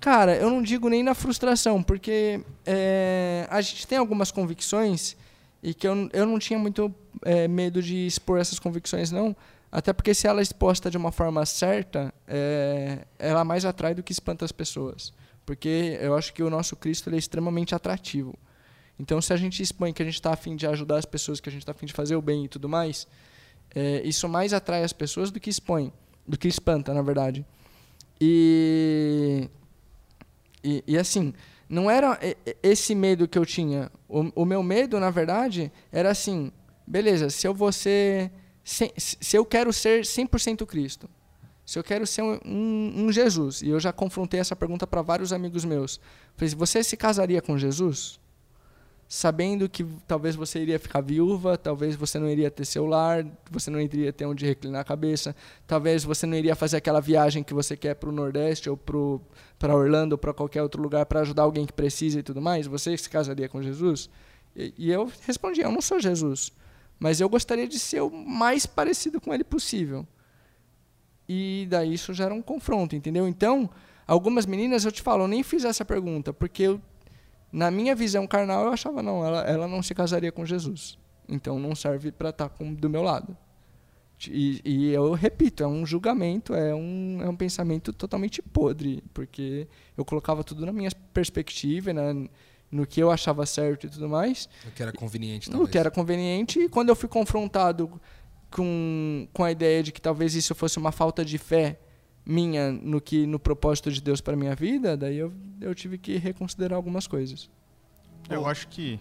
Cara, eu não digo nem na frustração, porque é, a gente tem algumas convicções e que eu, eu não tinha muito é, medo de expor essas convicções, não. Até porque se ela é exposta de uma forma certa, é, ela mais atrai do que espanta as pessoas. Porque eu acho que o nosso Cristo é extremamente atrativo. Então, se a gente expõe que a gente está afim de ajudar as pessoas, que a gente está afim de fazer o bem e tudo mais, é, isso mais atrai as pessoas do que expõe, do que espanta, na verdade. E e, e, assim, não era esse medo que eu tinha. O, o, meu medo, na verdade, era assim: beleza, se eu vou ser. Se, se eu quero ser 100% Cristo, se eu quero ser um, um, um, Jesus, e eu já confrontei essa pergunta para vários amigos meus. Falei, você se casaria com Jesus? Sabendo que talvez você iria ficar viúva, talvez você não iria ter seu lar, você não iria ter onde reclinar a cabeça, talvez você não iria fazer aquela viagem que você quer para o Nordeste ou para Orlando ou para qualquer outro lugar para ajudar alguém que precisa e tudo mais. Você se casaria com Jesus? E, e eu respondi: eu não sou Jesus, mas eu gostaria de ser o mais parecido com ele possível. E daí isso já era um confronto, entendeu? Então, algumas meninas, eu te falo, eu nem fiz essa pergunta, porque eu na minha visão carnal, eu achava, não, ela, ela não se casaria com Jesus. Então não serve para estar tá com, do meu lado. E, e, eu repito, é um julgamento, é um, é um pensamento totalmente podre, porque eu colocava tudo na minha perspectiva, na, no que eu achava certo e tudo mais. O que era conveniente, talvez. O que era conveniente, e quando eu fui confrontado com, com a ideia de que talvez isso fosse uma falta de fé minha no que no propósito de Deus para minha vida, daí eu, eu tive que reconsiderar algumas coisas. Eu acho que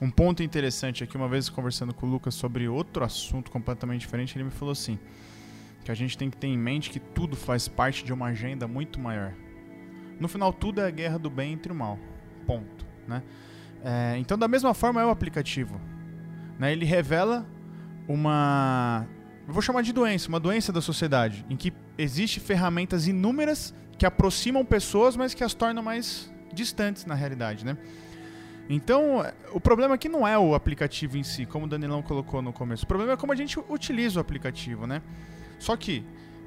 um ponto interessante aqui, uma vez conversando com o Lucas sobre outro assunto completamente diferente, ele me falou assim: que a gente tem que ter em mente que tudo faz parte de uma agenda muito maior. No final, tudo é a guerra do bem entre o mal. Ponto. Né? É, então, da mesma forma, é o aplicativo. Né? Ele revela uma eu vou chamar de doença, uma doença da sociedade, em que existe ferramentas inúmeras que aproximam pessoas, mas que as tornam mais distantes na realidade, né? Então, o problema aqui não é o aplicativo em si, como o Danilão colocou no começo. O problema é como a gente utiliza o aplicativo, né? Só que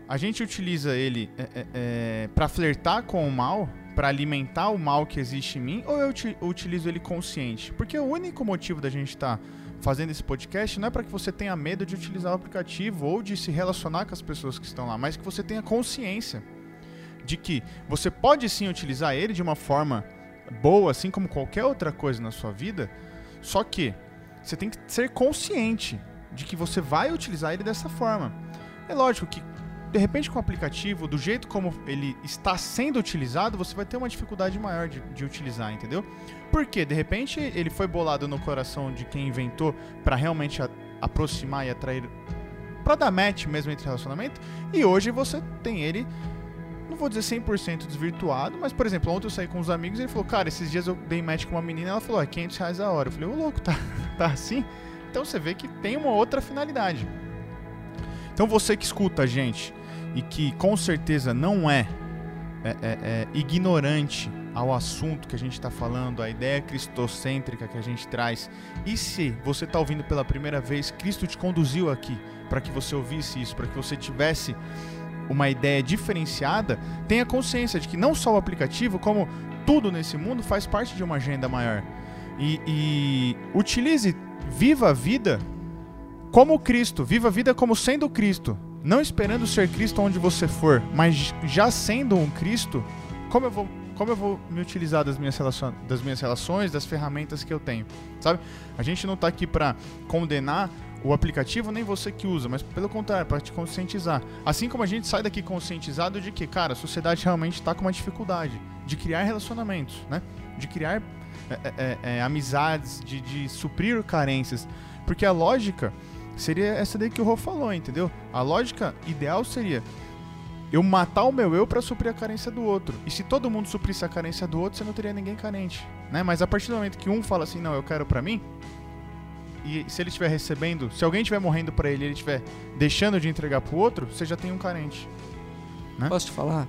a gente utiliza ele é, é, é para flertar com o mal, para alimentar o mal que existe em mim, ou eu utilizo ele consciente? Porque o único motivo da gente estar tá fazendo esse podcast não é para que você tenha medo de utilizar o aplicativo ou de se relacionar com as pessoas que estão lá, mas que você tenha consciência de que você pode sim utilizar ele de uma forma boa, assim como qualquer outra coisa na sua vida, só que você tem que ser consciente de que você vai utilizar ele dessa forma. É lógico que de repente com o aplicativo, do jeito como ele está sendo utilizado, você vai ter uma dificuldade maior de, de utilizar, entendeu? Porque de repente ele foi bolado no coração de quem inventou para realmente a, aproximar e atrair para dar match mesmo entre relacionamento, e hoje você tem ele não vou dizer 100% desvirtuado, mas por exemplo, ontem eu saí com uns amigos e ele falou: "Cara, esses dias eu dei match com uma menina, ela falou: "É 500 reais a hora". Eu falei: "Ô louco, tá [LAUGHS] tá assim?" Então você vê que tem uma outra finalidade. Então você que escuta a gente e que com certeza não é, é, é, é ignorante ao assunto que a gente está falando, a ideia cristocêntrica que a gente traz, e se você está ouvindo pela primeira vez, Cristo te conduziu aqui para que você ouvisse isso, para que você tivesse uma ideia diferenciada, tenha consciência de que não só o aplicativo, como tudo nesse mundo faz parte de uma agenda maior. E, e utilize, viva a vida como Cristo, viva a vida como sendo Cristo, não esperando ser Cristo onde você for, mas já sendo um Cristo, como eu vou, como eu vou me utilizar das minhas, das minhas relações, das ferramentas que eu tenho, sabe? A gente não está aqui para condenar o aplicativo nem você que usa, mas pelo contrário, para te conscientizar. Assim como a gente sai daqui conscientizado de que, cara, a sociedade realmente está com uma dificuldade de criar relacionamentos, né? De criar é, é, é, é, amizades, de, de suprir carências. Porque a lógica seria essa daí que o Rô falou, entendeu? A lógica ideal seria eu matar o meu eu para suprir a carência do outro. E se todo mundo suprisse a carência do outro, você não teria ninguém carente, né? Mas a partir do momento que um fala assim, não, eu quero para mim, e se ele estiver recebendo, se alguém estiver morrendo para ele e ele estiver deixando de entregar pro outro, você já tem um carente. Né? Posso te falar?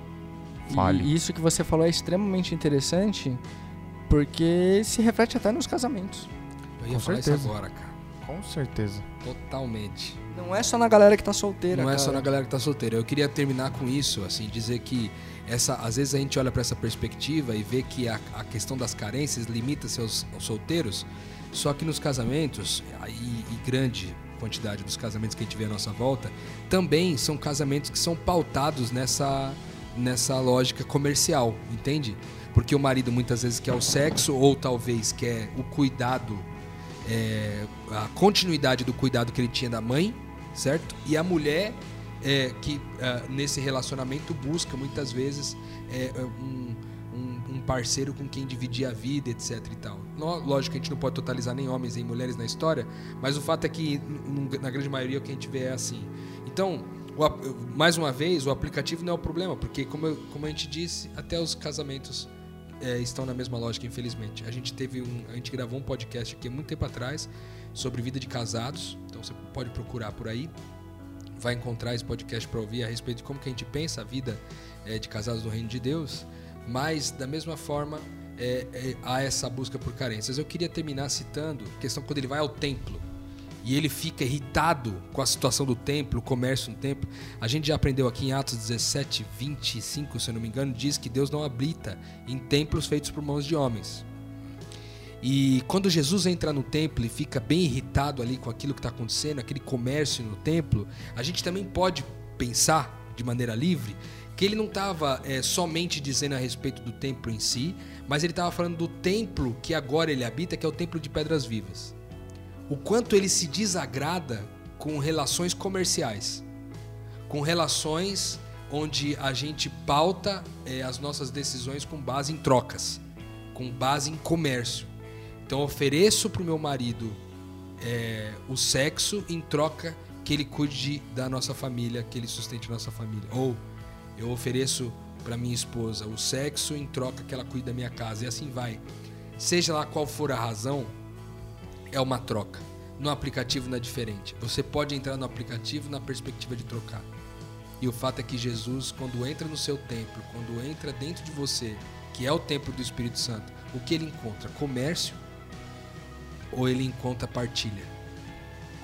Fale. E isso que você falou é extremamente interessante, porque se reflete até nos casamentos. Eu ia Com falar certeza. isso agora, cara. Com certeza. Totalmente. Não é só na galera que tá solteira, Não é só cara. na galera que tá solteira. Eu queria terminar com isso, assim, dizer que essa, às vezes a gente olha para essa perspectiva e vê que a, a questão das carências limita-se aos, aos solteiros, só que nos casamentos, e, e grande quantidade dos casamentos que a gente vê à nossa volta, também são casamentos que são pautados nessa, nessa lógica comercial, entende? Porque o marido muitas vezes quer o sexo ou talvez quer o cuidado, é, a continuidade do cuidado que ele tinha da mãe, certo? E a mulher é, que ah, nesse relacionamento busca muitas vezes é, um, um- um parceiro com quem dividir a vida, etc e tal. Lógico que a gente não pode totalizar nem homens nem mulheres na história, mas o fato é que na grande maioria o que a gente vê é assim. Então, o mais uma vez, o aplicativo não é o problema, porque como, eu- como a gente disse, até os casamentos é, estão na mesma lógica, infelizmente. A gente teve um, a gente gravou um podcast aqui muito tempo atrás sobre vida de casados, então você pode procurar por aí vai encontrar esse podcast para ouvir a respeito de como que a gente pensa a vida eh, de casados no reino de Deus, mas da mesma forma eh, eh, há essa busca por carências. Eu queria terminar citando a questão quando ele vai ao templo e ele fica irritado com a situação do templo, o comércio no templo. A gente já aprendeu aqui em Atos 17, 25, se eu não me engano, diz que Deus não habita em templos feitos por mãos de homens. E quando Jesus entra no templo e fica bem irritado ali com aquilo que está acontecendo, aquele comércio no templo, a gente também pode pensar de maneira livre que ele não estava somente dizendo a respeito do templo em si, mas ele estava falando do templo que agora ele habita, que é o templo de pedras vivas. O quanto ele se desagrada com relações comerciais, com relações onde a gente pauta eh, as nossas decisões com base em trocas, com base em comércio. Então eu ofereço para o meu marido é, o sexo em troca que ele cuide da nossa família, que ele sustente nossa família. Ou eu ofereço para minha esposa o sexo em troca que ela cuide da minha casa. E assim vai. Seja lá qual for a razão, é uma troca. No aplicativo não é diferente. Você pode entrar no aplicativo na perspectiva de trocar. E o fato é que Jesus, quando entra no seu templo, quando entra dentro de você, que é o templo do Espírito Santo, o que ele encontra? Comércio ou ele encontra partilha?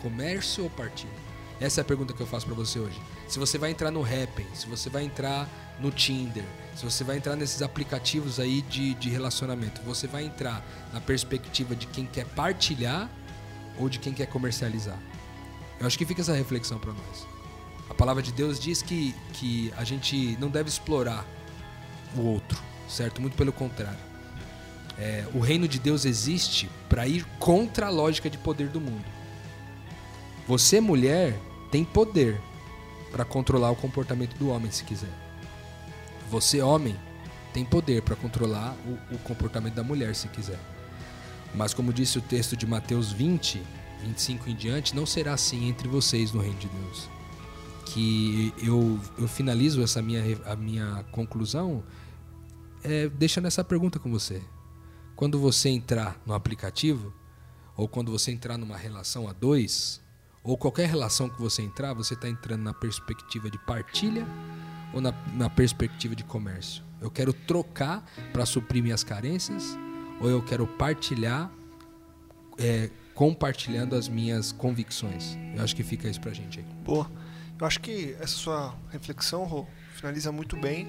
Comércio ou partilha? Essa é a pergunta que eu faço para você hoje. Se você vai entrar no Happn, se você vai entrar no Tinder, se você vai entrar nesses aplicativos aí de, de relacionamento, você vai entrar na perspectiva de quem quer partilhar ou de quem quer comercializar? Eu acho que fica essa reflexão para nós. A palavra de Deus diz que, que a gente não deve explorar o outro, certo? Muito pelo contrário. É, o reino de Deus existe para ir contra a lógica de poder do mundo. Você, mulher, tem poder para controlar o comportamento do homem, se quiser. Você, homem, tem poder para controlar o, o comportamento da mulher, se quiser. Mas, como disse o texto de Mateus 20, 25 em diante, não será assim entre vocês no reino de Deus. Que eu, eu finalizo essa minha, a minha conclusão é, deixando essa pergunta com você. Quando você entrar no aplicativo, ou quando você entrar numa relação a dois, ou qualquer relação que você entrar, você está entrando na perspectiva de partilha ou na, na perspectiva de comércio? Eu quero trocar para suprir minhas carências ou eu quero partilhar é, compartilhando as minhas convicções? Eu acho que fica isso pra gente aí. Boa. Eu acho que essa sua reflexão, Rô, finaliza muito bem.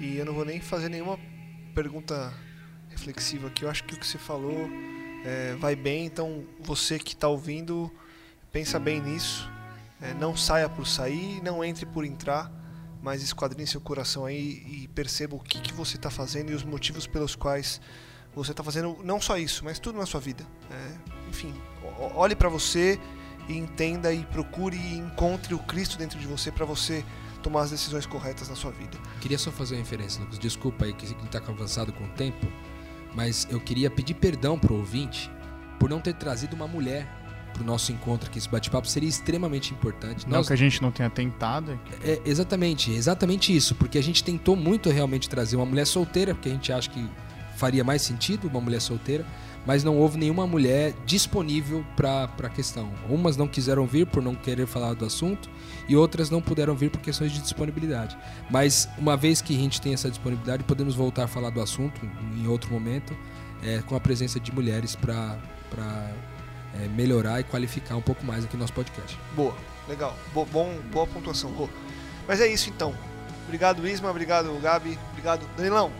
E eu não vou nem fazer nenhuma pergunta reflexiva aqui. Eu acho que o que você falou é, vai bem. Então, você que está ouvindo, pensa bem nisso. É, não saia por sair, não entre por entrar, mas esquadrinhe seu coração aí e perceba o que, que você está fazendo e os motivos pelos quais você está fazendo não só isso, mas tudo na sua vida. É, enfim, olhe para você e entenda e procure e encontre o Cristo dentro de você para você tomar as decisões corretas na sua vida. Queria só fazer uma referência, Lucas. Desculpa aí que está avançado com o tempo, mas eu queria pedir perdão pro ouvinte por não ter trazido uma mulher pro nosso encontro aqui. Esse bate-papo seria extremamente importante. Não Nós- que a gente não tenha tentado. É, exatamente, exatamente isso, porque a gente tentou muito realmente trazer uma mulher solteira, porque a gente acha que faria mais sentido uma mulher solteira, mas não houve nenhuma mulher disponível para a questão. Umas não quiseram vir por não querer falar do assunto e outras não puderam vir por questões de disponibilidade. Mas uma vez que a gente tem essa disponibilidade, podemos voltar a falar do assunto em outro momento, é, com a presença de mulheres para melhorar e qualificar um pouco mais aqui o nosso podcast. Boa, legal. Bo- bom, boa pontuação. Mas é isso então. Obrigado, Isma. Obrigado, Gabi. Obrigado, Danilão.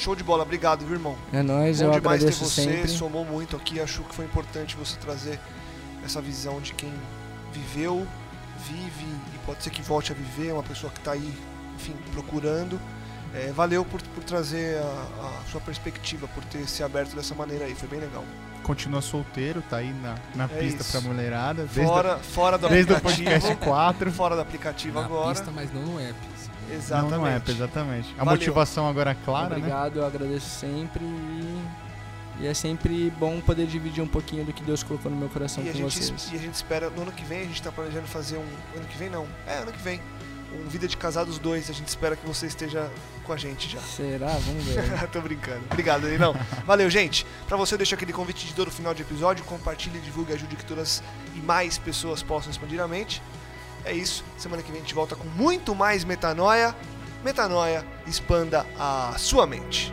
Show de bola. Obrigado, viu, irmão? É nóis, Bom eu demais ter agradeço você. sempre. Somou muito aqui. Acho que foi importante você trazer essa visão de quem viveu, vive e pode ser que volte a viver. Uma pessoa que está aí, enfim, procurando. É, valeu por, por trazer a, a sua perspectiva, por ter se aberto dessa maneira aí. Foi bem legal. Continua solteiro, tá aí na, na É pista isso. pra mulherada. Desde, Fora, fora do o- desde o aplicativo. podcast 4. Fora do aplicativo Na agora. pista, mas não no app. Não, Exatamente. não é, exatamente. A Valeu. motivação agora é clara, né? Obrigado, eu agradeço sempre e, e é sempre bom poder dividir um pouquinho do que Deus colocou no meu coração E a, com gente, vocês. e a gente espera, no ano que vem, a gente tá planejando fazer um. Ano que vem não. É, ano que vem. Um Vida de Casados 2. A gente espera que você esteja com a gente já. Será? Vamos ver. [LAUGHS] Tô brincando. Obrigado, não. Valeu, gente. Pra você, eu deixo aquele convite de todo final de episódio. Compartilhe, divulgue, ajude que todas e mais pessoas possam expandir a mente. É isso. Semana que vem a gente volta com muito mais metanoia. Metanoia, expanda a sua mente.